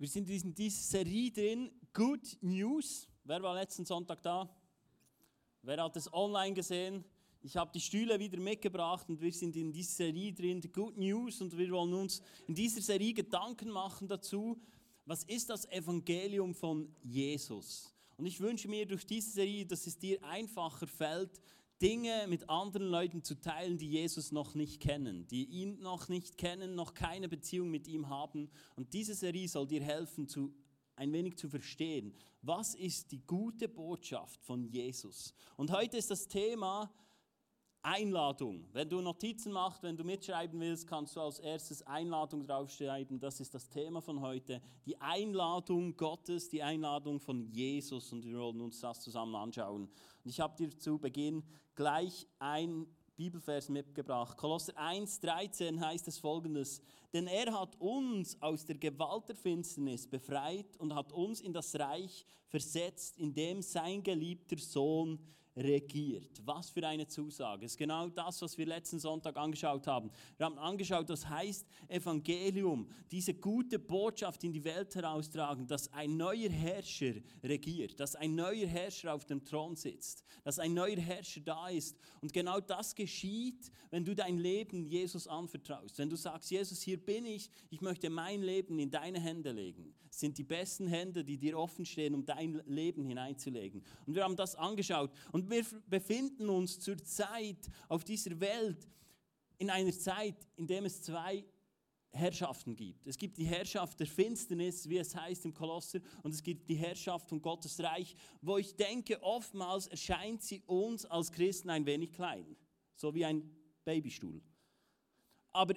Wir sind in dieser Serie drin, Good News. Wer war letzten Sonntag da? Wer hat es online gesehen? Ich habe die Stühle wieder mitgebracht und wir sind in dieser Serie drin, Good News, und wir wollen uns in dieser Serie Gedanken machen dazu, was ist das Evangelium von Jesus? Und ich wünsche mir durch diese Serie, dass es dir einfacher fällt, Dinge mit anderen Leuten zu teilen, die Jesus noch nicht kennen, die ihn noch nicht kennen, noch keine Beziehung mit ihm haben. Und diese Serie soll dir helfen, zu, ein wenig zu verstehen, was ist die gute Botschaft von Jesus. Und heute ist das Thema Einladung. Wenn du Notizen machst, wenn du mitschreiben willst, kannst du als erstes Einladung draufschreiben. Das ist das Thema von heute. Die Einladung Gottes, die Einladung von Jesus. Und wir wollen uns das zusammen anschauen. Und ich habe dir zu Beginn gleich ein Bibelvers mitgebracht. Kolosser 1, 13 heißt es folgendes: Denn er hat uns aus der Gewalt der Finsternis befreit und hat uns in das Reich versetzt, in dem sein geliebter Sohn regiert. Was für eine Zusage. Das ist genau das, was wir letzten Sonntag angeschaut haben. Wir haben angeschaut, was heißt Evangelium, diese gute Botschaft in die Welt heraustragen, dass ein neuer Herrscher regiert, dass ein neuer Herrscher auf dem Thron sitzt, dass ein neuer Herrscher da ist. Und genau das geschieht, wenn du dein Leben Jesus anvertraust. Wenn du sagst, Jesus, hier bin ich, ich möchte mein Leben in deine Hände legen. Es sind die besten Hände, die dir offen stehen, um dein Leben hineinzulegen. Und wir haben das angeschaut. Und wir befinden uns zurzeit auf dieser Welt in einer Zeit, in der es zwei Herrschaften gibt. Es gibt die Herrschaft der Finsternis, wie es heißt im Kolosser, und es gibt die Herrschaft von Gottes Reich, wo ich denke, oftmals erscheint sie uns als Christen ein wenig klein, so wie ein Babystuhl. Aber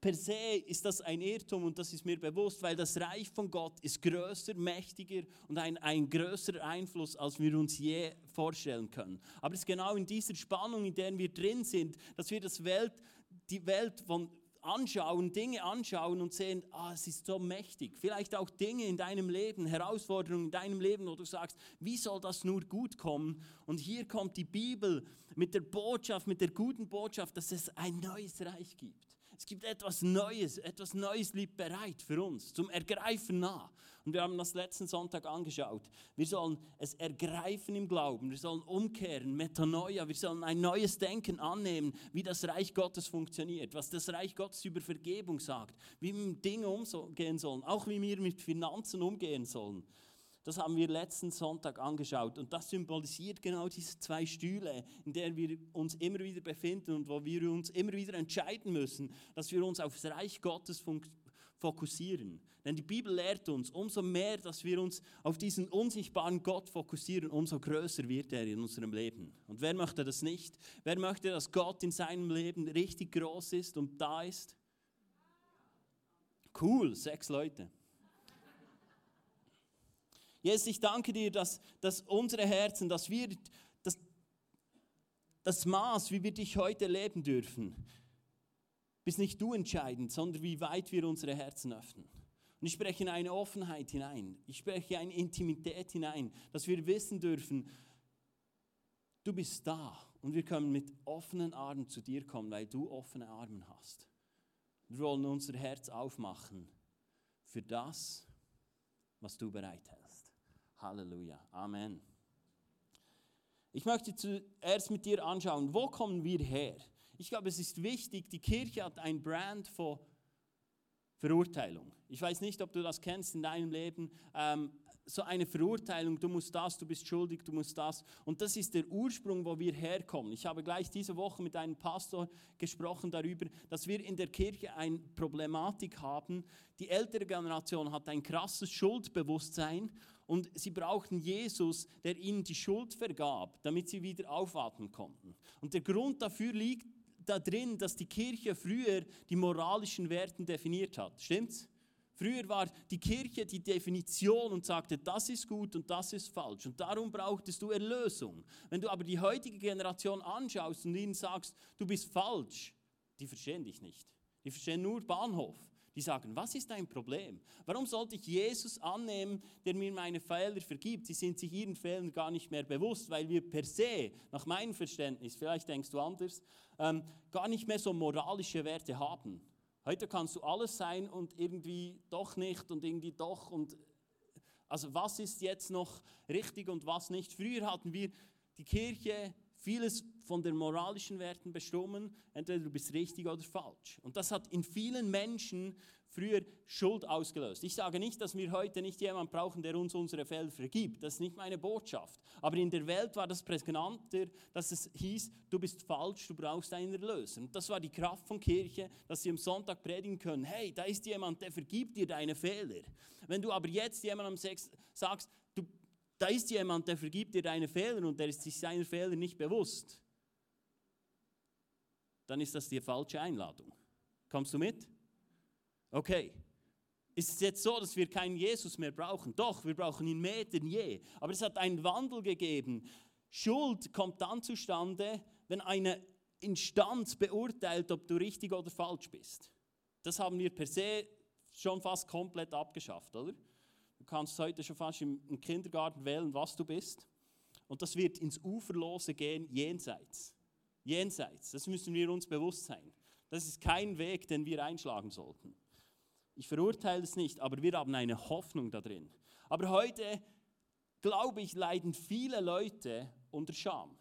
per se ist das ein Irrtum und das ist mir bewusst, weil das Reich von Gott ist größer, mächtiger und ein, ein größerer Einfluss, als wir uns je vorstellen können. Aber es ist genau in dieser Spannung, in der wir drin sind, dass wir das Welt, die Welt von anschauen, Dinge anschauen und sehen, ah, es ist so mächtig. Vielleicht auch Dinge in deinem Leben, Herausforderungen in deinem Leben, wo du sagst, wie soll das nur gut kommen? Und hier kommt die Bibel mit der Botschaft, mit der guten Botschaft, dass es ein neues Reich gibt. Es gibt etwas Neues, etwas Neues liegt bereit für uns, zum Ergreifen nah. Und wir haben das letzten Sonntag angeschaut. Wir sollen es ergreifen im Glauben, wir sollen umkehren, Metanoia, wir sollen ein neues Denken annehmen, wie das Reich Gottes funktioniert, was das Reich Gottes über Vergebung sagt, wie wir mit Dingen umgehen sollen, auch wie wir mit Finanzen umgehen sollen. Das haben wir letzten Sonntag angeschaut und das symbolisiert genau diese zwei Stühle, in denen wir uns immer wieder befinden und wo wir uns immer wieder entscheiden müssen, dass wir uns auf das Reich Gottes fokussieren. Denn die Bibel lehrt uns, umso mehr, dass wir uns auf diesen unsichtbaren Gott fokussieren, umso größer wird er in unserem Leben. Und wer möchte das nicht? Wer möchte, dass Gott in seinem Leben richtig groß ist und da ist? Cool, sechs Leute. Jesus, ich danke dir, dass, dass unsere Herzen, dass wir das, das Maß, wie wir dich heute leben dürfen, bist nicht du entscheidend, sondern wie weit wir unsere Herzen öffnen. Und ich spreche in eine Offenheit hinein. Ich spreche eine Intimität hinein, dass wir wissen dürfen, du bist da und wir können mit offenen Armen zu dir kommen, weil du offene Arme hast. Wir wollen unser Herz aufmachen für das, was du bereithältst. Halleluja. Amen. Ich möchte zuerst mit dir anschauen, wo kommen wir her? Ich glaube, es ist wichtig, die Kirche hat ein Brand von Verurteilung. Ich weiß nicht, ob du das kennst in deinem Leben. Ähm, so eine Verurteilung, du musst das, du bist schuldig, du musst das. Und das ist der Ursprung, wo wir herkommen. Ich habe gleich diese Woche mit einem Pastor gesprochen darüber, dass wir in der Kirche eine Problematik haben. Die ältere Generation hat ein krasses Schuldbewusstsein und sie brauchten Jesus, der ihnen die Schuld vergab, damit sie wieder aufatmen konnten. Und der Grund dafür liegt da drin, dass die Kirche früher die moralischen Werte definiert hat. Stimmt's? Früher war die Kirche die Definition und sagte, das ist gut und das ist falsch. Und darum brauchtest du Erlösung. Wenn du aber die heutige Generation anschaust und ihnen sagst, du bist falsch, die verstehen dich nicht. Die verstehen nur Bahnhof. Die sagen, was ist dein Problem? Warum sollte ich Jesus annehmen, der mir meine Fehler vergibt? Sie sind sich ihren Fehlern gar nicht mehr bewusst, weil wir per se, nach meinem Verständnis, vielleicht denkst du anders, ähm, gar nicht mehr so moralische Werte haben. Heute kannst du alles sein und irgendwie doch nicht und irgendwie doch und also was ist jetzt noch richtig und was nicht? Früher hatten wir die Kirche vieles von den moralischen Werten bestimmen, entweder du bist richtig oder falsch. Und das hat in vielen Menschen früher Schuld ausgelöst. Ich sage nicht, dass wir heute nicht jemanden brauchen, der uns unsere Fehler vergibt. Das ist nicht meine Botschaft. Aber in der Welt war das prägnanter, dass es hieß, du bist falsch, du brauchst einen Erlöser. Und das war die Kraft von Kirche, dass sie am Sonntag predigen können. Hey, da ist jemand, der vergibt dir deine Fehler. Wenn du aber jetzt jemandem sagst, du, da ist jemand, der vergibt dir deine Fehler und der ist sich seiner Fehler nicht bewusst, dann ist das die falsche Einladung. Kommst du mit? Okay. Ist es jetzt so, dass wir keinen Jesus mehr brauchen? Doch, wir brauchen ihn mehr denn je. Aber es hat einen Wandel gegeben. Schuld kommt dann zustande, wenn eine Instanz beurteilt, ob du richtig oder falsch bist. Das haben wir per se schon fast komplett abgeschafft, oder? Kannst heute schon fast im Kindergarten wählen, was du bist. Und das wird ins Uferlose gehen, jenseits. Jenseits. Das müssen wir uns bewusst sein. Das ist kein Weg, den wir einschlagen sollten. Ich verurteile es nicht, aber wir haben eine Hoffnung da drin. Aber heute, glaube ich, leiden viele Leute unter Scham.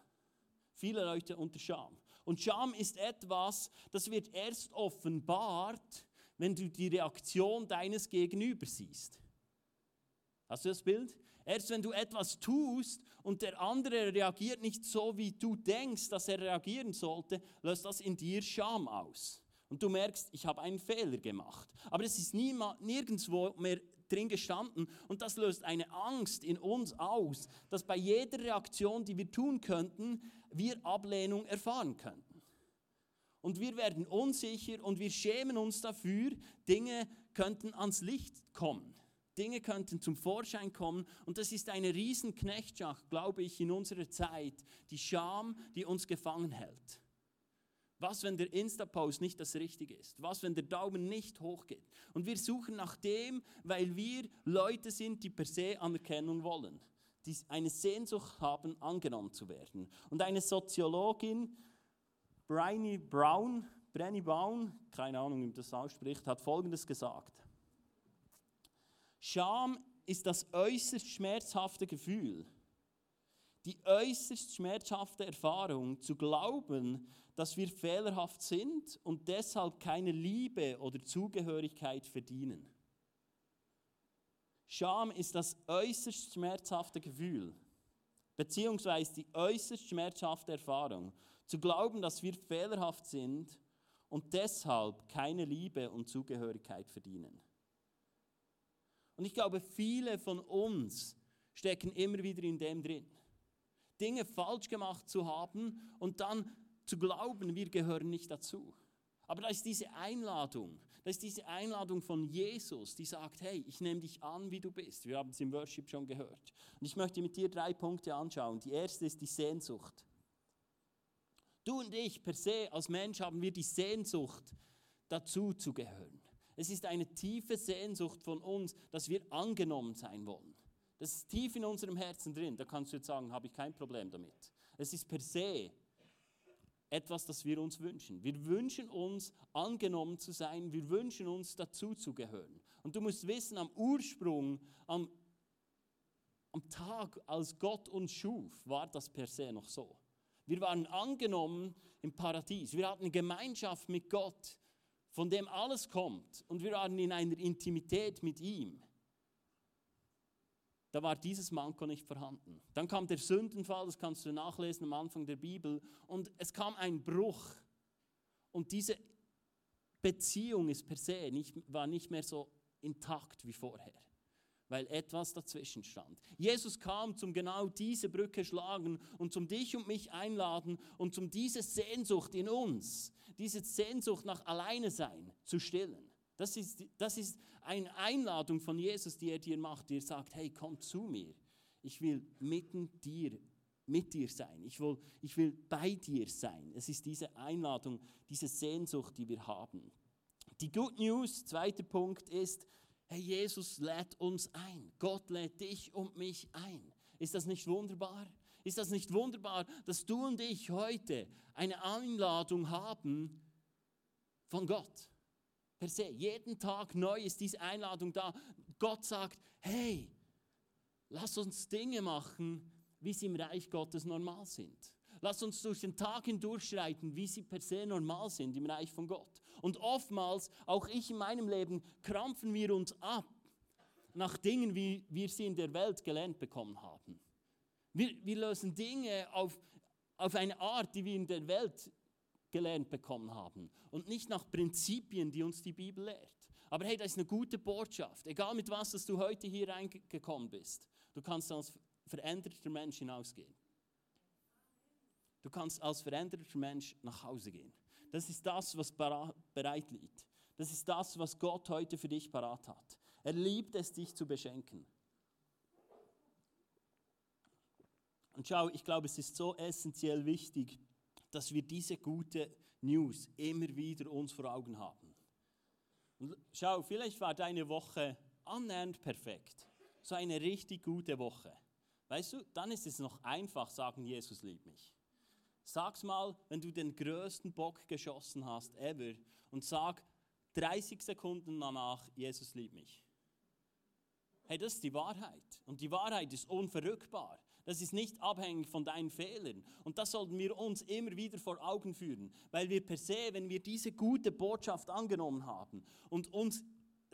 Viele Leute unter Scham. Und Scham ist etwas, das wird erst offenbart, wenn du die Reaktion deines Gegenüber siehst. Hast du das Bild? Erst wenn du etwas tust und der andere reagiert nicht so, wie du denkst, dass er reagieren sollte, löst das in dir Scham aus und du merkst, ich habe einen Fehler gemacht. Aber es ist niemand, nirgendwo mehr drin gestanden und das löst eine Angst in uns aus, dass bei jeder Reaktion, die wir tun könnten, wir Ablehnung erfahren könnten. Und wir werden unsicher und wir schämen uns dafür, Dinge könnten ans Licht kommen. Dinge könnten zum Vorschein kommen und das ist eine riesen Knechtschaft, glaube ich, in unserer Zeit, die Scham, die uns gefangen hält. Was, wenn der Insta-Post nicht das Richtige ist? Was, wenn der Daumen nicht hochgeht? Und wir suchen nach dem, weil wir Leute sind, die per se Anerkennung wollen, die eine Sehnsucht haben, angenommen zu werden. Und eine Soziologin, Bryony Brown, Brenny Brown, keine Ahnung, wie man das ausspricht, hat Folgendes gesagt. Scham ist das äußerst schmerzhafte Gefühl, die äußerst schmerzhafte Erfahrung, zu glauben, dass wir fehlerhaft sind und deshalb keine Liebe oder Zugehörigkeit verdienen. Scham ist das äußerst schmerzhafte Gefühl, beziehungsweise die äußerst schmerzhafte Erfahrung, zu glauben, dass wir fehlerhaft sind und deshalb keine Liebe und Zugehörigkeit verdienen. Und ich glaube, viele von uns stecken immer wieder in dem drin. Dinge falsch gemacht zu haben und dann zu glauben, wir gehören nicht dazu. Aber da ist diese Einladung, da ist diese Einladung von Jesus, die sagt, hey, ich nehme dich an, wie du bist. Wir haben es im Worship schon gehört. Und ich möchte mit dir drei Punkte anschauen. Die erste ist die Sehnsucht. Du und ich per se als Mensch haben wir die Sehnsucht, dazu zu gehören. Es ist eine tiefe Sehnsucht von uns, dass wir angenommen sein wollen. Das ist tief in unserem Herzen drin. Da kannst du jetzt sagen, habe ich kein Problem damit. Es ist per se etwas, das wir uns wünschen. Wir wünschen uns, angenommen zu sein. Wir wünschen uns, dazu zu gehören. Und du musst wissen, am Ursprung, am, am Tag, als Gott uns schuf, war das per se noch so. Wir waren angenommen im Paradies. Wir hatten Gemeinschaft mit Gott, von dem alles kommt. Und wir waren in einer Intimität mit ihm da war dieses Manko nicht vorhanden. Dann kam der Sündenfall, das kannst du nachlesen am Anfang der Bibel, und es kam ein Bruch. Und diese Beziehung ist per se nicht, war nicht mehr so intakt wie vorher, weil etwas dazwischen stand. Jesus kam zum genau diese Brücke schlagen und zum dich und mich einladen und zum diese Sehnsucht in uns, diese Sehnsucht nach Alleine sein zu stillen. Das ist, das ist eine Einladung von Jesus, die er dir macht, die er sagt, hey, komm zu mir. Ich will mitten dir, mit dir sein. Ich will, ich will bei dir sein. Es ist diese Einladung, diese Sehnsucht, die wir haben. Die Good News, zweiter Punkt ist, hey, Jesus lädt uns ein. Gott lädt dich und mich ein. Ist das nicht wunderbar? Ist das nicht wunderbar, dass du und ich heute eine Einladung haben von Gott? Per se, jeden Tag neu ist diese Einladung da. Gott sagt, hey, lass uns Dinge machen, wie sie im Reich Gottes normal sind. Lass uns durch den Tag hindurchschreiten, wie sie per se normal sind im Reich von Gott. Und oftmals, auch ich in meinem Leben, krampfen wir uns ab nach Dingen, wie wir sie in der Welt gelernt bekommen haben. Wir, wir lösen Dinge auf, auf eine Art, die wir in der Welt gelernt bekommen haben und nicht nach Prinzipien, die uns die Bibel lehrt. Aber hey, das ist eine gute Botschaft. Egal mit was dass du heute hier reingekommen bist, du kannst als veränderter Mensch hinausgehen. Du kannst als veränderter Mensch nach Hause gehen. Das ist das, was bereit liegt. Das ist das, was Gott heute für dich parat hat. Er liebt es, dich zu beschenken. Und schau, ich glaube, es ist so essentiell wichtig, dass wir diese gute News immer wieder uns vor Augen haben. Und schau, vielleicht war deine Woche annähernd perfekt. So eine richtig gute Woche. Weißt du, dann ist es noch einfach, sagen, Jesus liebt mich. Sag's mal, wenn du den größten Bock geschossen hast ever und sag 30 Sekunden danach, Jesus liebt mich. Hey, das ist die Wahrheit. Und die Wahrheit ist unverrückbar. Das ist nicht abhängig von deinen Fehlern. Und das sollten wir uns immer wieder vor Augen führen. Weil wir per se, wenn wir diese gute Botschaft angenommen haben und uns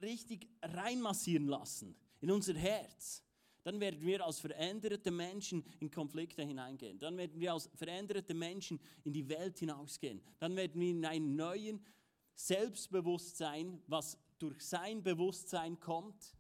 richtig reinmassieren lassen in unser Herz, dann werden wir als veränderte Menschen in Konflikte hineingehen. Dann werden wir als veränderte Menschen in die Welt hinausgehen. Dann werden wir in einen neuen Selbstbewusstsein, was durch sein Bewusstsein kommt,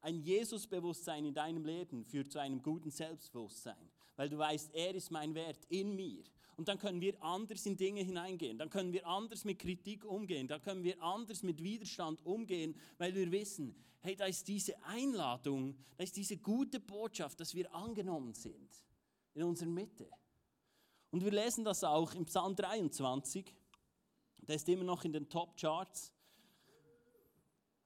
ein Jesus-Bewusstsein in deinem Leben führt zu einem guten Selbstbewusstsein, weil du weißt, er ist mein Wert in mir. Und dann können wir anders in Dinge hineingehen, dann können wir anders mit Kritik umgehen, dann können wir anders mit Widerstand umgehen, weil wir wissen, hey, da ist diese Einladung, da ist diese gute Botschaft, dass wir angenommen sind in unserer Mitte. Und wir lesen das auch im Psalm 23, der ist immer noch in den Top Charts.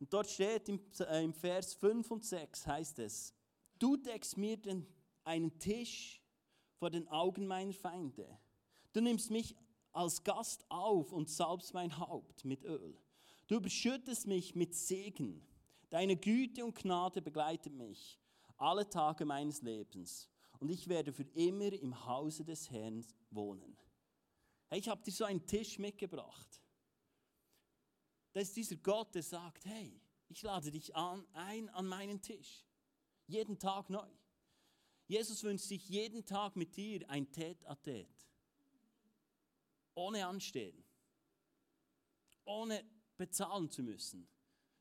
Und dort steht im, äh, Vers 5 und 6 heißt es, du deckst mir den, einen Tisch vor den Augen meiner Feinde. Du nimmst mich als Gast auf und salbst mein Haupt mit Öl. Du überschüttest mich mit Segen. Deine Güte und Gnade begleitet mich alle Tage meines Lebens. Und ich werde für immer im Hause des Herrn wohnen. Hey, ich habe dir so einen Tisch mitgebracht. Das ist dieser Gott, der sagt, hey, ich lade dich an, ein an meinen Tisch. Jeden Tag neu. Jesus wünscht sich jeden Tag mit dir ein Tät a Tät. Ohne Anstehen. Ohne bezahlen zu müssen.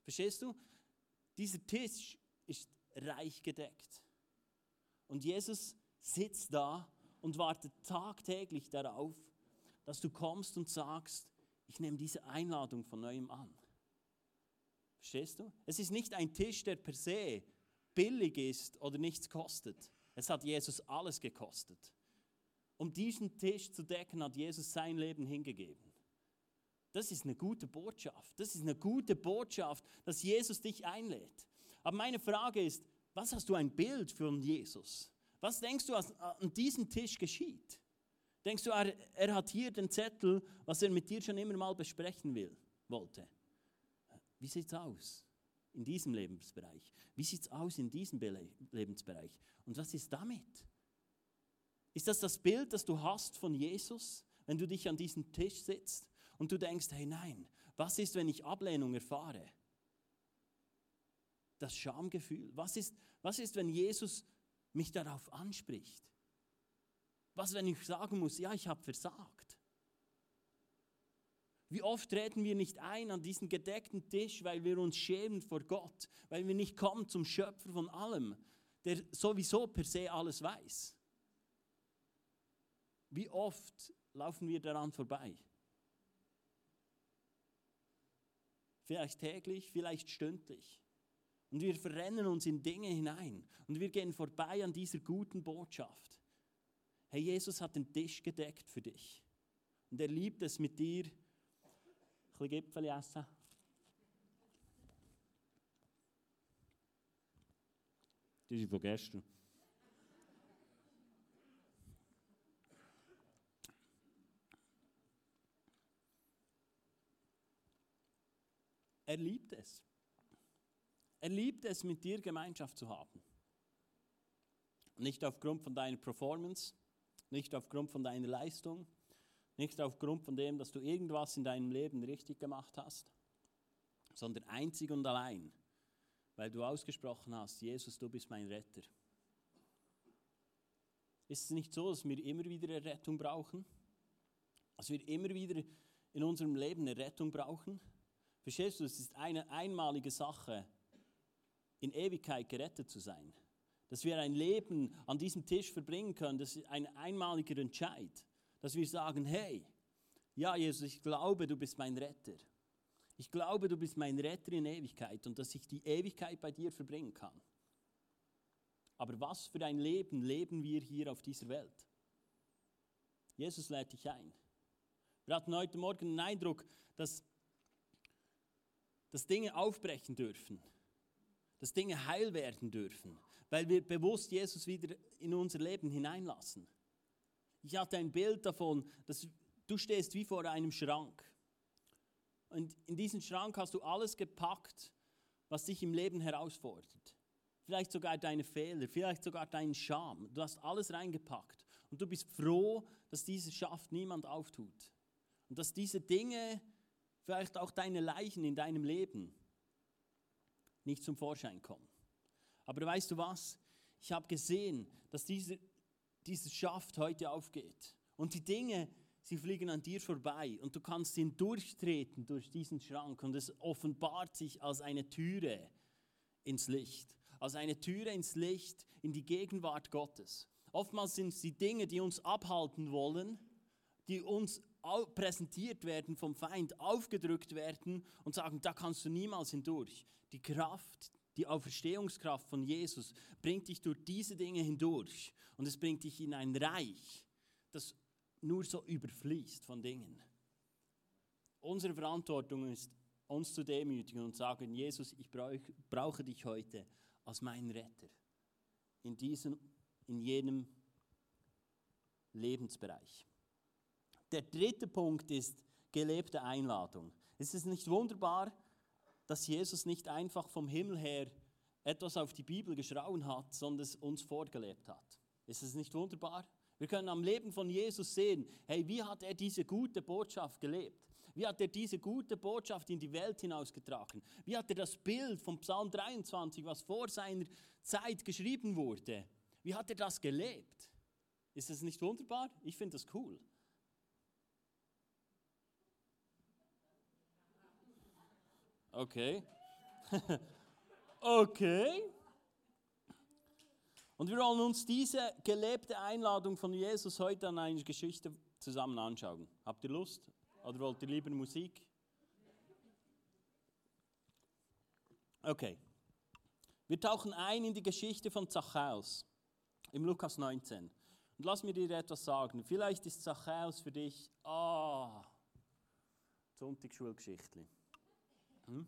Verstehst du? Dieser Tisch ist reich gedeckt. Und Jesus sitzt da und wartet tagtäglich darauf, dass du kommst und sagst, ich nehme diese Einladung von neuem an. Verstehst du? Es ist nicht ein Tisch, der per se billig ist oder nichts kostet. Es hat Jesus alles gekostet. Um diesen Tisch zu decken, hat Jesus sein Leben hingegeben. Das ist eine gute Botschaft. Das ist eine gute Botschaft, dass Jesus dich einlädt. Aber meine Frage ist, was hast du ein Bild von Jesus? Was denkst du, was an diesem Tisch geschieht? Denkst du, er, er hat hier den Zettel, was er mit dir schon immer mal besprechen will, wollte? Wie sieht es aus in diesem Lebensbereich? Wie sieht es aus in diesem Lebensbereich? Und was ist damit? Ist das das Bild, das du hast von Jesus, wenn du dich an diesem Tisch sitzt und du denkst, hey nein, was ist, wenn ich Ablehnung erfahre? Das Schamgefühl. Was ist, was ist, wenn Jesus mich darauf anspricht? Was, wenn ich sagen muss, ja, ich habe versagt? Wie oft treten wir nicht ein an diesen gedeckten Tisch, weil wir uns schämen vor Gott, weil wir nicht kommen zum Schöpfer von allem, der sowieso per se alles weiß? Wie oft laufen wir daran vorbei? Vielleicht täglich, vielleicht stündlich. Und wir verrennen uns in Dinge hinein und wir gehen vorbei an dieser guten Botschaft. Hey, Jesus hat den Tisch gedeckt für dich. Und er liebt es mit dir, ein bisschen Gipfel essen. Die sind von gestern. Er liebt es. Er liebt es, mit dir Gemeinschaft zu haben. Nicht aufgrund von deiner Performance, nicht aufgrund von deiner Leistung, nicht aufgrund von dem, dass du irgendwas in deinem Leben richtig gemacht hast, sondern einzig und allein, weil du ausgesprochen hast, Jesus, du bist mein Retter. Ist es nicht so, dass wir immer wieder eine Rettung brauchen? Dass wir immer wieder in unserem Leben eine Rettung brauchen? Verstehst du, es ist eine einmalige Sache, in Ewigkeit gerettet zu sein. Dass wir ein Leben an diesem Tisch verbringen können, das ist ein einmaliger Entscheid. Dass wir sagen, hey, ja Jesus, ich glaube, du bist mein Retter. Ich glaube, du bist mein Retter in Ewigkeit und dass ich die Ewigkeit bei dir verbringen kann. Aber was für ein Leben leben wir hier auf dieser Welt? Jesus lädt dich ein. Wir hatten heute Morgen den Eindruck, dass, dass Dinge aufbrechen dürfen dass Dinge heil werden dürfen, weil wir bewusst Jesus wieder in unser Leben hineinlassen. Ich hatte ein Bild davon, dass du stehst wie vor einem Schrank. Und in diesen Schrank hast du alles gepackt, was dich im Leben herausfordert. Vielleicht sogar deine Fehler, vielleicht sogar deinen Scham. Du hast alles reingepackt. Und du bist froh, dass dieser Schaft niemand auftut. Und dass diese Dinge, vielleicht auch deine Leichen in deinem Leben, nicht zum Vorschein kommen. Aber weißt du was? Ich habe gesehen, dass dieser, dieses Schaft heute aufgeht. Und die Dinge, sie fliegen an dir vorbei und du kannst ihn durchtreten durch diesen Schrank und es offenbart sich als eine Türe ins Licht. Als eine Türe ins Licht, in die Gegenwart Gottes. Oftmals sind es die Dinge, die uns abhalten wollen, die uns präsentiert werden vom Feind, aufgedrückt werden und sagen, da kannst du niemals hindurch. Die Kraft, die Auferstehungskraft von Jesus bringt dich durch diese Dinge hindurch und es bringt dich in ein Reich, das nur so überfließt von Dingen. Unsere Verantwortung ist, uns zu demütigen und sagen, Jesus, ich brauche dich heute als meinen Retter in diesem, in jenem Lebensbereich. Der dritte Punkt ist gelebte Einladung. Es ist nicht wunderbar, dass Jesus nicht einfach vom Himmel her etwas auf die Bibel geschrauen hat, sondern es uns vorgelebt hat. Ist es nicht wunderbar? Wir können am Leben von Jesus sehen, hey, wie hat er diese gute Botschaft gelebt? Wie hat er diese gute Botschaft in die Welt hinausgetragen? Wie hat er das Bild vom Psalm 23, was vor seiner Zeit geschrieben wurde, wie hat er das gelebt? Ist es nicht wunderbar? Ich finde das cool. Okay. okay. Und wir wollen uns diese gelebte Einladung von Jesus heute an eine Geschichte zusammen anschauen. Habt ihr Lust? Oder wollt ihr lieber Musik? Okay. Wir tauchen ein in die Geschichte von Zachäus im Lukas 19. Und lass mir dir etwas sagen. Vielleicht ist Zachäus für dich, ah, oh, Sonntagsschulgeschichte. Hm?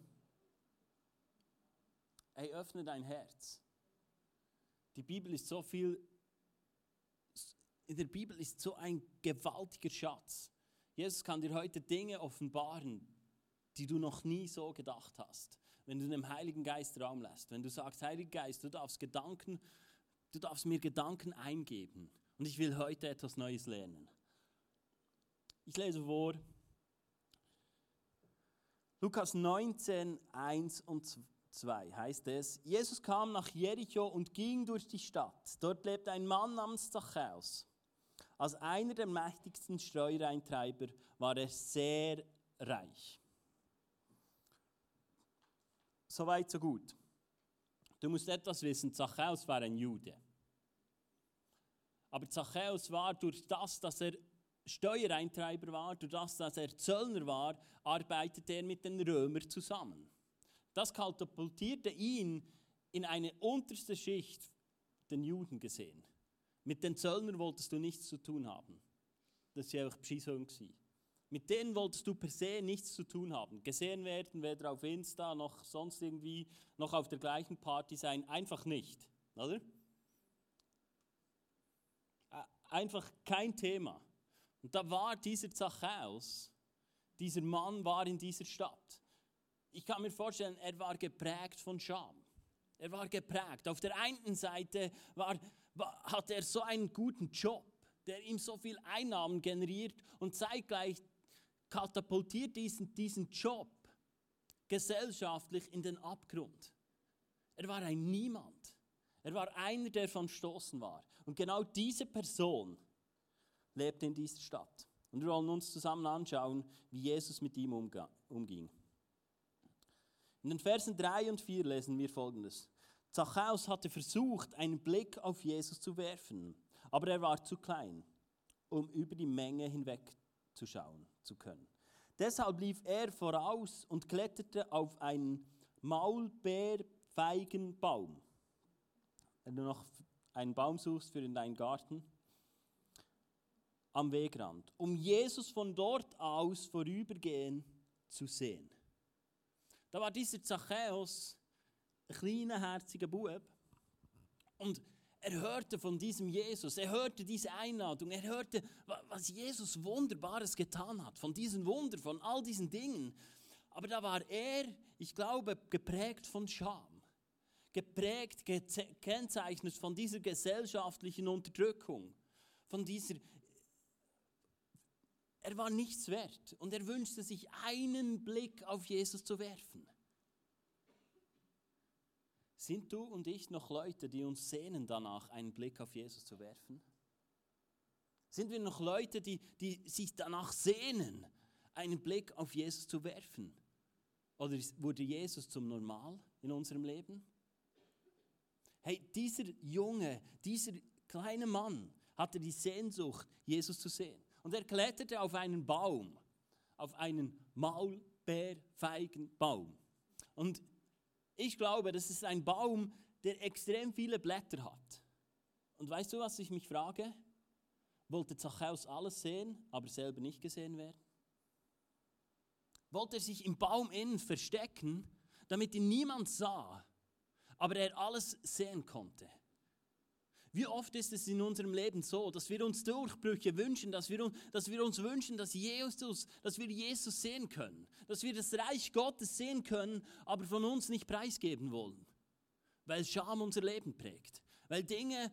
Ey, öffne dein Herz. Die Bibel ist so viel, in der Bibel ist so ein gewaltiger Schatz. Jesus kann dir heute Dinge offenbaren, die du noch nie so gedacht hast. Wenn du dem Heiligen Geist Raum lässt, wenn du sagst, Heiliger Geist, du darfst Gedanken, du darfst mir Gedanken eingeben und ich will heute etwas Neues lernen. Ich lese vor Lukas 19, 1 und 2 heißt es, Jesus kam nach Jericho und ging durch die Stadt. Dort lebt ein Mann namens Zachäus. Als einer der mächtigsten Steuereintreiber war er sehr reich. Soweit, so gut. Du musst etwas wissen, Zachäus war ein Jude. Aber Zachäus war durch das, dass er Steuereintreiber war, durch das, dass er Zöllner war, arbeitete er mit den Römern zusammen. Das katapultierte ihn in eine unterste Schicht den Juden gesehen. Mit den Zöllnern wolltest du nichts zu tun haben. Das war einfach Beschissung. Mit denen wolltest du per se nichts zu tun haben. Gesehen werden, weder auf Insta noch sonst irgendwie, noch auf der gleichen Party sein. Einfach nicht. Oder? Einfach kein Thema. Und da war dieser Zachäus, dieser Mann war in dieser Stadt. ich kann mir vorstellen, er war geprägt von Scham. Er war geprägt. Auf der einen Seite war, war, hat er so einen guten Job, der ihm so viel Einnahmen generiert und zeitgleich katapultiert diesen, diesen Job gesellschaftlich in den Abgrund. Er war ein Niemand. Er war einer, der von Stoßen war. Und genau diese Person lebt in dieser Stadt. Und wir wollen uns zusammen anschauen, wie Jesus mit ihm umging. In den Versen 3 und 4 lesen wir folgendes. Zachäus hatte versucht, einen Blick auf Jesus zu werfen, aber er war zu klein, um über die Menge hinwegzuschauen zu können. Deshalb lief er voraus und kletterte auf einen Maulbeerfeigenbaum. Wenn du noch einen Baum suchst für in deinen Garten, am Wegrand, um Jesus von dort aus vorübergehen zu sehen. Da war dieser Zachäus, ein kleiner, herziger Bub, und er hörte von diesem Jesus, er hörte diese Einladung, er hörte, was Jesus Wunderbares getan hat, von diesen Wundern, von all diesen Dingen. Aber da war er, ich glaube, geprägt von Scham, geprägt, gekennzeichnet von dieser gesellschaftlichen Unterdrückung, von dieser er war nichts wert und er wünschte sich einen Blick auf Jesus zu werfen. Sind du und ich noch Leute, die uns sehnen danach, einen Blick auf Jesus zu werfen? Sind wir noch Leute, die, die sich danach sehnen, einen Blick auf Jesus zu werfen? Oder wurde Jesus zum Normal in unserem Leben? Hey, dieser Junge, dieser kleine Mann hatte die Sehnsucht, Jesus zu sehen. Und er kletterte auf einen Baum, auf einen Maulbeerfeigenbaum. Und ich glaube, das ist ein Baum, der extrem viele Blätter hat. Und weißt du, was ich mich frage? Wollte Zachäus alles sehen, aber selber nicht gesehen werden? Wollte er sich im Baum innen verstecken, damit ihn niemand sah, aber er alles sehen konnte? Wie oft ist es in unserem Leben so, dass wir uns Durchbrüche wünschen, dass wir, dass wir uns wünschen, dass, Jesus, dass wir Jesus sehen können, dass wir das Reich Gottes sehen können, aber von uns nicht preisgeben wollen, weil Scham unser Leben prägt, weil Dinge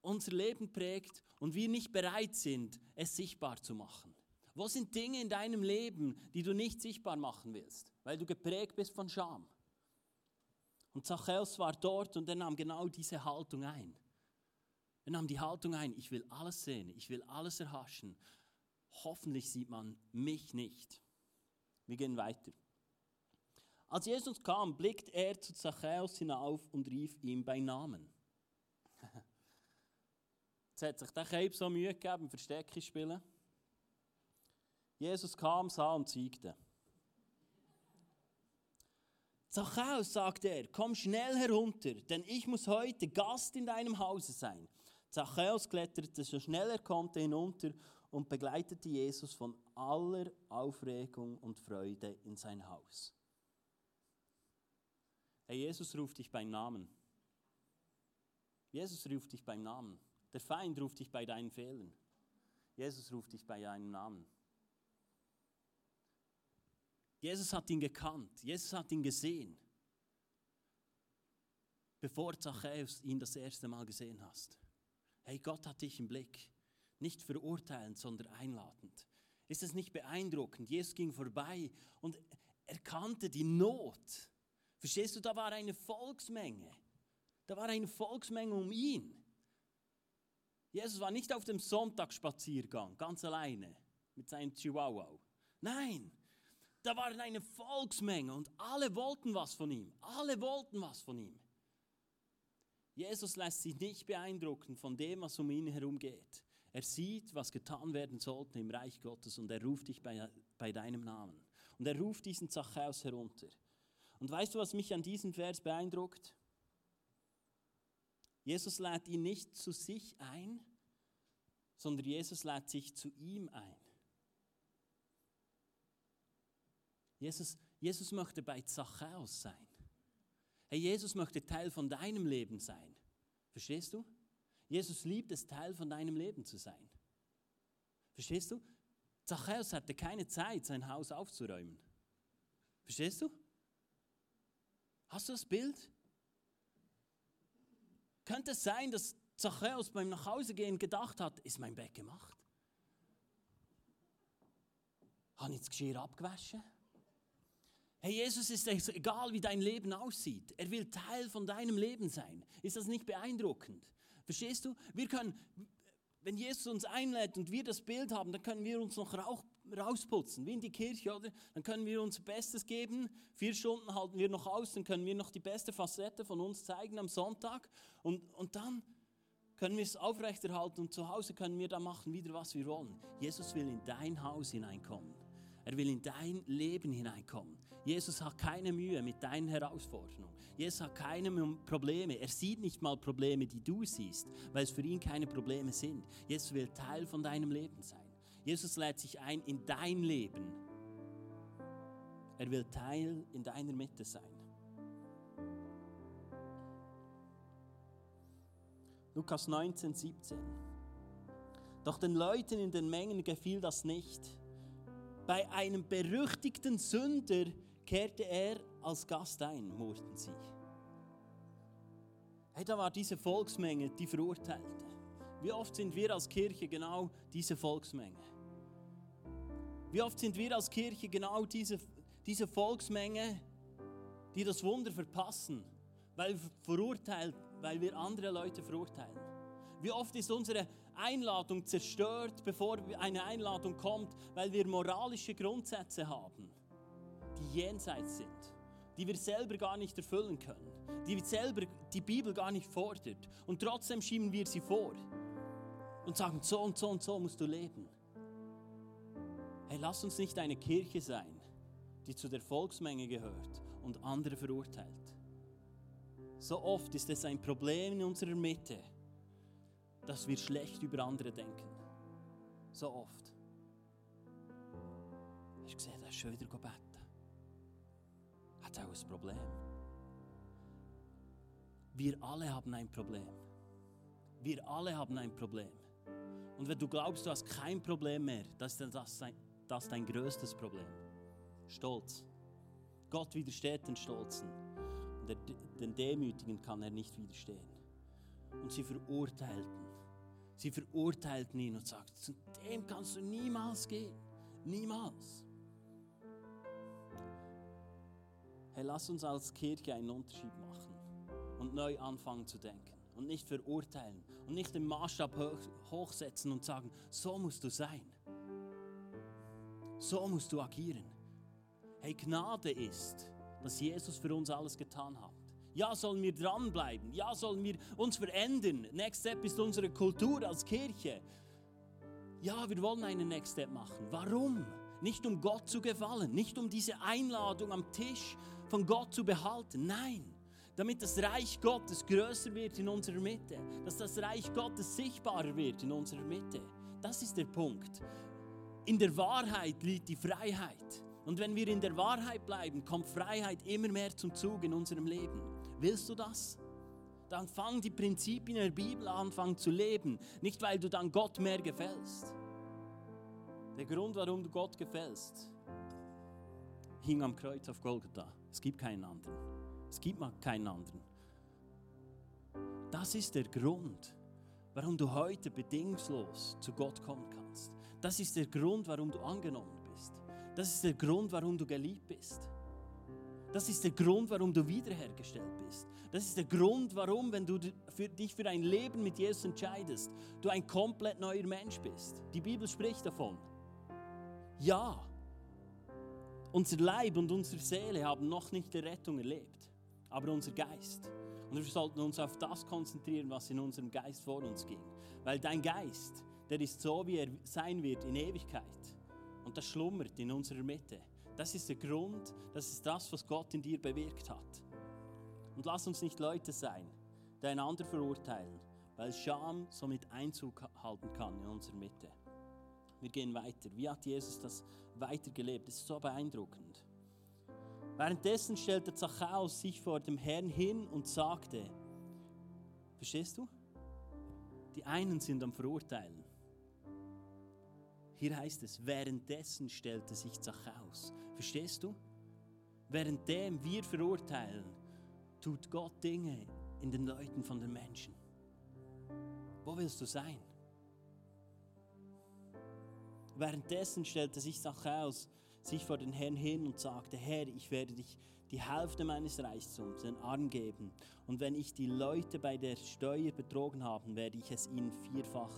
unser Leben prägt und wir nicht bereit sind, es sichtbar zu machen. Wo sind Dinge in deinem Leben, die du nicht sichtbar machen willst, weil du geprägt bist von Scham? Und Zachäus war dort und er nahm genau diese Haltung ein. Er nahm die Haltung ein, ich will alles sehen, ich will alles erhaschen. Hoffentlich sieht man mich nicht. Wir gehen weiter. Als Jesus kam, blickte er zu Zachäus hinauf und rief ihm bei Namen. Jetzt hat sich der Keib so Mühe gegeben, Verstecke spielen. Jesus kam, sah und zeigte. Zachäus, sagte er, komm schnell herunter, denn ich muss heute Gast in deinem Hause sein. Zachäus kletterte so schnell er konnte hinunter und begleitete Jesus von aller Aufregung und Freude in sein Haus. Hey, Jesus ruft dich beim Namen. Jesus ruft dich beim Namen. Der Feind ruft dich bei deinen Fehlern. Jesus ruft dich bei deinem Namen. Jesus hat ihn gekannt. Jesus hat ihn gesehen. Bevor Zachäus ihn das erste Mal gesehen hast. Hey, Gott hat dich im Blick. Nicht verurteilend, sondern einladend. Ist es nicht beeindruckend? Jesus ging vorbei und erkannte die Not. Verstehst du, da war eine Volksmenge. Da war eine Volksmenge um ihn. Jesus war nicht auf dem Sonntagsspaziergang, ganz alleine, mit seinem Chihuahua. Nein, da war eine Volksmenge und alle wollten was von ihm. Alle wollten was von ihm. Jesus lässt sich nicht beeindrucken von dem, was um ihn herum geht. Er sieht, was getan werden sollte im Reich Gottes und er ruft dich bei, bei deinem Namen. Und er ruft diesen Zachäus herunter. Und weißt du, was mich an diesem Vers beeindruckt? Jesus lädt ihn nicht zu sich ein, sondern Jesus lädt sich zu ihm ein. Jesus, Jesus möchte bei Zachäus sein. Hey, Jesus möchte Teil von deinem Leben sein. Verstehst du? Jesus liebt es, Teil von deinem Leben zu sein. Verstehst du? Zachäus hatte keine Zeit, sein Haus aufzuräumen. Verstehst du? Hast du das Bild? Könnte es sein, dass Zachäus beim Nachhausegehen gedacht hat, ist mein Bett gemacht? Habe ich das Geschirr abgewaschen? Hey, Jesus ist egal, wie dein Leben aussieht. Er will Teil von deinem Leben sein. Ist das nicht beeindruckend? Verstehst du? Wir können, wenn Jesus uns einlädt und wir das Bild haben, dann können wir uns noch rausputzen, wie in die Kirche, oder? Dann können wir unser Bestes geben. Vier Stunden halten wir noch aus, dann können wir noch die beste Facette von uns zeigen am Sonntag. Und, und dann können wir es aufrechterhalten und zu Hause können wir da machen wieder, was wir wollen. Jesus will in dein Haus hineinkommen. Er will in dein Leben hineinkommen. Jesus hat keine Mühe mit deinen Herausforderungen. Jesus hat keine Probleme. Er sieht nicht mal Probleme, die du siehst, weil es für ihn keine Probleme sind. Jesus will Teil von deinem Leben sein. Jesus lädt sich ein in dein Leben. Er will Teil in deiner Mitte sein. Lukas 19, 17. Doch den Leuten in den Mengen gefiel das nicht. Bei einem berüchtigten Sünder kehrte er als Gast ein, murrten sie. Hey, da war diese Volksmenge, die verurteilte. Wie oft sind wir als Kirche genau diese Volksmenge? Wie oft sind wir als Kirche genau diese, diese Volksmenge, die das Wunder verpassen, weil wir verurteilt, weil wir andere Leute verurteilen? Wie oft ist unsere Einladung zerstört, bevor eine Einladung kommt, weil wir moralische Grundsätze haben? die jenseits sind, die wir selber gar nicht erfüllen können, die selber die Bibel gar nicht fordert. Und trotzdem schieben wir sie vor und sagen, so und so und so musst du leben. Hey, lass uns nicht eine Kirche sein, die zu der Volksmenge gehört und andere verurteilt. So oft ist es ein Problem in unserer Mitte, dass wir schlecht über andere denken. So oft. Hast du gesehen, er ist schon wieder gebeten hat auch ein Problem. Wir alle haben ein Problem. Wir alle haben ein Problem. Und wenn du glaubst, du hast kein Problem mehr, das ist das, das dein größtes Problem. Stolz. Gott widersteht den Stolzen. Und den Demütigen kann er nicht widerstehen. Und sie verurteilten. Sie verurteilten ihn und sagten, zu dem kannst du niemals gehen. Niemals. hey, lass uns als Kirche einen Unterschied machen und neu anfangen zu denken und nicht verurteilen und nicht den Maßstab hochsetzen und sagen, so musst du sein. So musst du agieren. Hey, Gnade ist, dass Jesus für uns alles getan hat. Ja, sollen wir dranbleiben. Ja, sollen wir uns verändern. Next Step ist unsere Kultur als Kirche. Ja, wir wollen einen Next Step machen. Warum? Nicht um Gott zu gefallen, nicht um diese Einladung am Tisch von Gott zu behalten. Nein, damit das Reich Gottes größer wird in unserer Mitte, dass das Reich Gottes sichtbarer wird in unserer Mitte. Das ist der Punkt. In der Wahrheit liegt die Freiheit. Und wenn wir in der Wahrheit bleiben, kommt Freiheit immer mehr zum Zug in unserem Leben. Willst du das? Dann fang die Prinzipien der Bibel an, fang zu leben. Nicht, weil du dann Gott mehr gefällst. Der Grund, warum du Gott gefällst, hing am Kreuz auf Golgatha. Es gibt keinen anderen. Es gibt keinen anderen. Das ist der Grund, warum du heute bedingungslos zu Gott kommen kannst. Das ist der Grund, warum du angenommen bist. Das ist der Grund, warum du geliebt bist. Das ist der Grund, warum du wiederhergestellt bist. Das ist der Grund, warum, wenn du dich für ein Leben mit Jesus entscheidest, du ein komplett neuer Mensch bist. Die Bibel spricht davon. Ja, unser Leib und unsere Seele haben noch nicht die Rettung erlebt, aber unser Geist. Und wir sollten uns auf das konzentrieren, was in unserem Geist vor uns ging. Weil dein Geist, der ist so, wie er sein wird in Ewigkeit. Und das schlummert in unserer Mitte. Das ist der Grund, das ist das, was Gott in dir bewirkt hat. Und lass uns nicht Leute sein, die einander verurteilen, weil Scham somit Einzug halten kann in unserer Mitte. Wir gehen weiter. Wie hat Jesus das weitergelebt? Das ist so beeindruckend. Währenddessen stellte Zachäus sich vor dem Herrn hin und sagte, verstehst du? Die einen sind am Verurteilen. Hier heißt es, währenddessen stellte sich Zachäus. Verstehst du? Währenddem wir verurteilen, tut Gott Dinge in den Leuten von den Menschen. Wo willst du sein? Währenddessen stellte sich Zachäus sich vor den Herrn hin und sagte, Herr, ich werde dich die Hälfte meines Reichtums den Armen geben. Und wenn ich die Leute bei der Steuer betrogen habe, werde ich es ihnen vierfach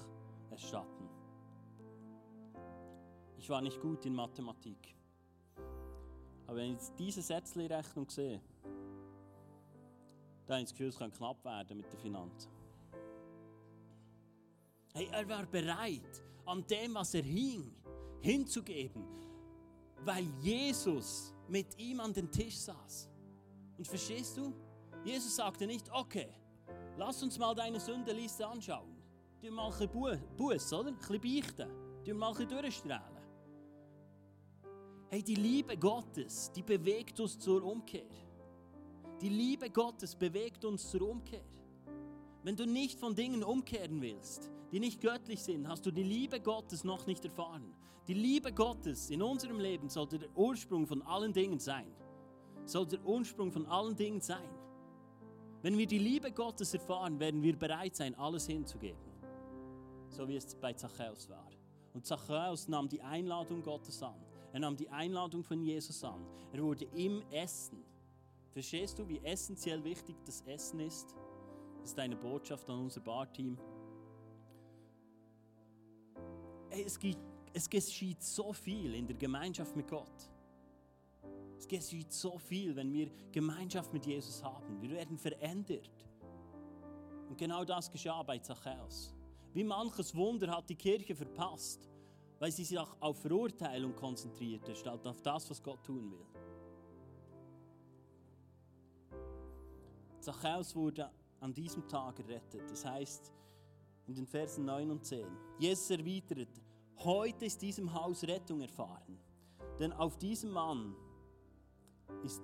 erstatten. Ich war nicht gut in Mathematik. Aber wenn ich diese Sätzli-Rechnung sehe, dann habe ich das Gefühl, es kann knapp werden mit den Finanzen. Hey, er war bereit, an dem, was er hing, hinzugeben, weil Jesus mit ihm an den Tisch saß. Und verstehst du? Jesus sagte nicht, okay, lass uns mal deine Sündenliste anschauen. Du mal ein bisschen Buß, oder? Ein bisschen beichten. Du mal ein bisschen durchstrahlen. Hey, die Liebe Gottes, die bewegt uns zur Umkehr. Die Liebe Gottes bewegt uns zur Umkehr. Wenn du nicht von Dingen umkehren willst, die nicht göttlich sind, hast du die Liebe Gottes noch nicht erfahren. Die Liebe Gottes in unserem Leben sollte der Ursprung von allen Dingen sein. Sollte der Ursprung von allen Dingen sein. Wenn wir die Liebe Gottes erfahren, werden wir bereit sein, alles hinzugeben. So wie es bei Zachäus war. Und Zachäus nahm die Einladung Gottes an. Er nahm die Einladung von Jesus an. Er wurde im Essen. Verstehst du, wie essentiell wichtig das Essen ist? Das ist eine Botschaft an unser Barteam. Es es geschieht so viel in der Gemeinschaft mit Gott. Es geschieht so viel, wenn wir Gemeinschaft mit Jesus haben. Wir werden verändert. Und genau das geschah bei Zachäus. Wie manches Wunder hat die Kirche verpasst, weil sie sich auf Verurteilung konzentrierte, statt auf das, was Gott tun will. Zachäus wurde an diesem Tag gerettet. Das heißt in den Versen 9 und 10. Jesus erwidert, Heute ist diesem Haus Rettung erfahren. Denn auf diesem Mann ist,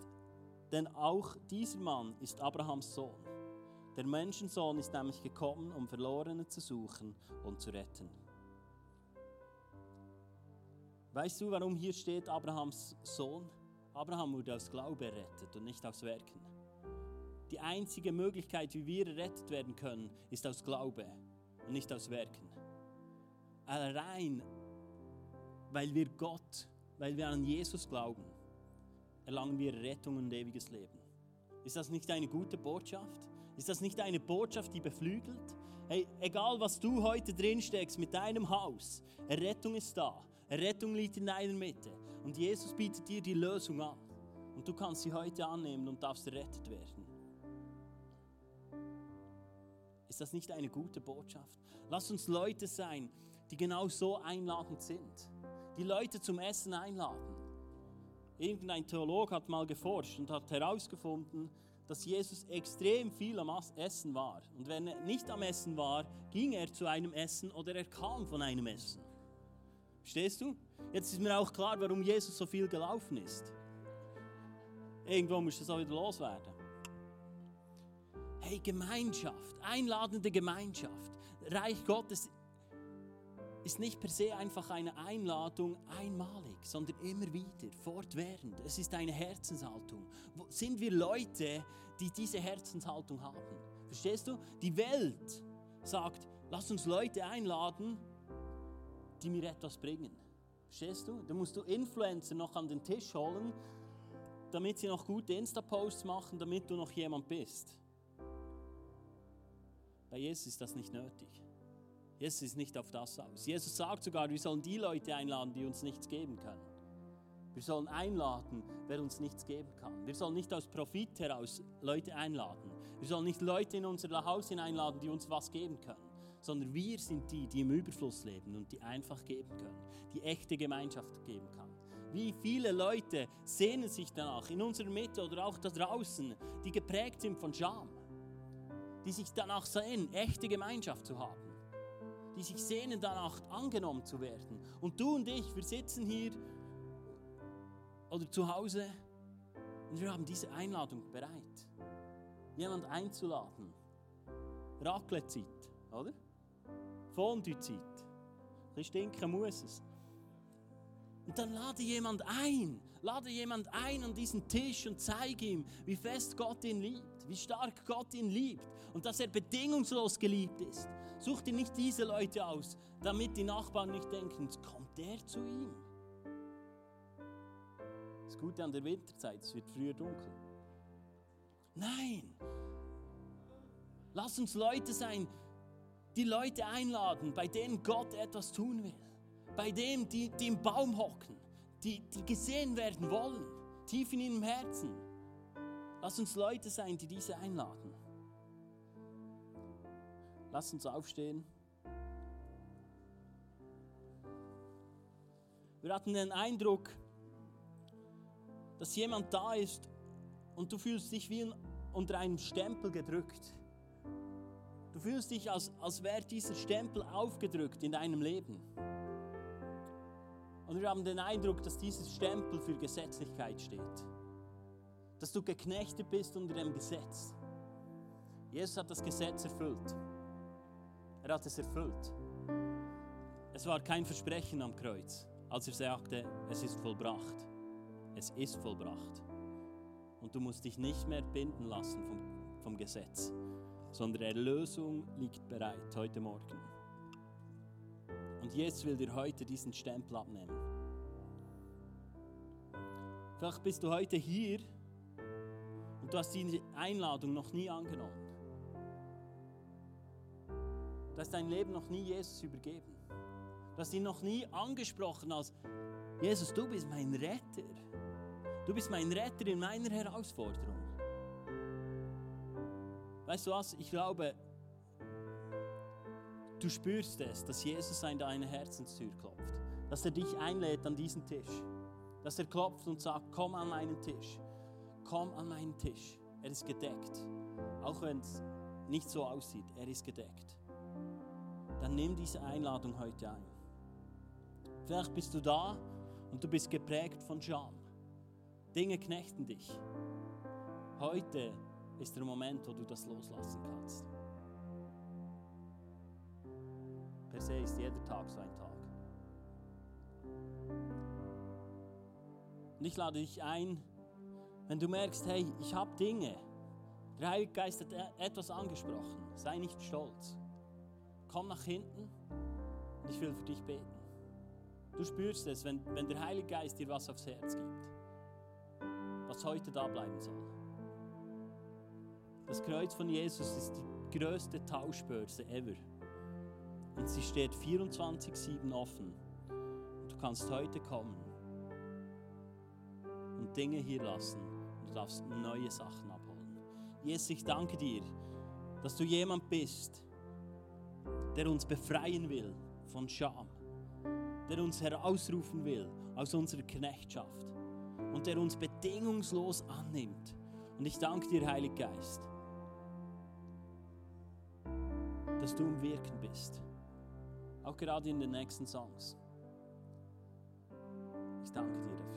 denn auch dieser Mann ist Abrahams Sohn. Der Menschensohn ist nämlich gekommen, um Verlorene zu suchen und zu retten. Weißt du, warum hier steht Abrahams Sohn? Abraham wurde aus Glaube errettet und nicht aus Werken. Die einzige Möglichkeit, wie wir errettet werden können, ist aus Glaube und nicht aus Werken allein, weil wir Gott, weil wir an Jesus glauben, erlangen wir Rettung und ewiges Leben. Ist das nicht eine gute Botschaft? Ist das nicht eine Botschaft, die beflügelt? Hey, egal was du heute drin steckst mit deinem Haus, Errettung ist da. Errettung liegt in deiner Mitte. Und Jesus bietet dir die Lösung an. Und du kannst sie heute annehmen und darfst errettet werden. Ist das nicht eine gute Botschaft? Lass uns Leute sein, die genau so einladend sind. Die Leute zum Essen einladen. Irgendein Theolog hat mal geforscht und hat herausgefunden, dass Jesus extrem viel am Essen war. Und wenn er nicht am Essen war, ging er zu einem Essen oder er kam von einem Essen. Verstehst du? Jetzt ist mir auch klar, warum Jesus so viel gelaufen ist. Irgendwo muss das auch wieder loswerden. Hey, Gemeinschaft, einladende Gemeinschaft. Reich Gottes ist nicht per se einfach eine Einladung einmalig, sondern immer wieder, fortwährend. Es ist eine Herzenshaltung. Sind wir Leute, die diese Herzenshaltung haben? Verstehst du? Die Welt sagt, lass uns Leute einladen, die mir etwas bringen. Verstehst du? Da musst du Influencer noch an den Tisch holen, damit sie noch gute Insta-Posts machen, damit du noch jemand bist. Bei Jesus ist das nicht nötig. Jesus ist nicht auf das aus. Jesus sagt sogar, wir sollen die Leute einladen, die uns nichts geben können. Wir sollen einladen, wer uns nichts geben kann. Wir sollen nicht aus Profit heraus Leute einladen. Wir sollen nicht Leute in unser Haus hineinladen, die uns was geben können, sondern wir sind die, die im Überfluss leben und die einfach geben können, die echte Gemeinschaft geben kann. Wie viele Leute sehnen sich danach in unserer Mitte oder auch da draußen, die geprägt sind von Scham, die sich danach sehen, echte Gemeinschaft zu haben die sich sehnen danach, angenommen zu werden. Und du und ich, wir sitzen hier oder zu Hause und wir haben diese Einladung bereit, jemand einzuladen. Raclette-Zeit, oder? Fondue-Zeit. Ein stinken muss es. Und dann lade jemand ein, lade jemand ein an diesen Tisch und zeige ihm, wie fest Gott ihn liebt, wie stark Gott ihn liebt und dass er bedingungslos geliebt ist. Such dir nicht diese Leute aus, damit die Nachbarn nicht denken, kommt der zu ihm. Das Gute an der Winterzeit, es wird früher dunkel. Nein, lass uns Leute sein, die Leute einladen, bei denen Gott etwas tun will bei dem, die, die im Baum hocken, die, die gesehen werden wollen, tief in ihrem Herzen. Lass uns Leute sein, die diese einladen. Lass uns aufstehen. Wir hatten den Eindruck, dass jemand da ist und du fühlst dich wie unter einem Stempel gedrückt. Du fühlst dich, als, als wäre dieser Stempel aufgedrückt in deinem Leben. Und wir haben den Eindruck, dass dieses Stempel für Gesetzlichkeit steht. Dass du geknechtet bist unter dem Gesetz. Jesus hat das Gesetz erfüllt. Er hat es erfüllt. Es war kein Versprechen am Kreuz, als er sagte, es ist vollbracht. Es ist vollbracht. Und du musst dich nicht mehr binden lassen vom, vom Gesetz, sondern Erlösung liegt bereit heute Morgen. Und Jesus will dir heute diesen Stempel abnehmen. Vielleicht bist du heute hier und du hast diese Einladung noch nie angenommen. Du hast dein Leben noch nie Jesus übergeben. Du hast ihn noch nie angesprochen als Jesus, du bist mein Retter. Du bist mein Retter in meiner Herausforderung. Weißt du was? Ich glaube, Du spürst es, dass Jesus an deine Herzenstür klopft. Dass er dich einlädt an diesen Tisch. Dass er klopft und sagt, komm an meinen Tisch. Komm an meinen Tisch. Er ist gedeckt. Auch wenn es nicht so aussieht, er ist gedeckt. Dann nimm diese Einladung heute ein. Vielleicht bist du da und du bist geprägt von Scham. Dinge knechten dich. Heute ist der Moment, wo du das loslassen kannst. Per se ist jeder Tag so ein Tag. Und ich lade dich ein, wenn du merkst, hey, ich habe Dinge, der Heilige Geist hat e- etwas angesprochen, sei nicht stolz. Komm nach hinten und ich will für dich beten. Du spürst es, wenn, wenn der Heilige Geist dir was aufs Herz gibt, was heute da bleiben soll. Das Kreuz von Jesus ist die größte Tauschbörse ever. Und sie steht 24-7 offen. Und du kannst heute kommen und Dinge hier lassen. Und du darfst neue Sachen abholen. Jesus, ich danke dir, dass du jemand bist, der uns befreien will von Scham, der uns herausrufen will aus unserer Knechtschaft und der uns bedingungslos annimmt. Und ich danke dir, Heiliger Geist, dass du im Wirken bist. Auch gerade in den nächsten Songs. Ich danke dir.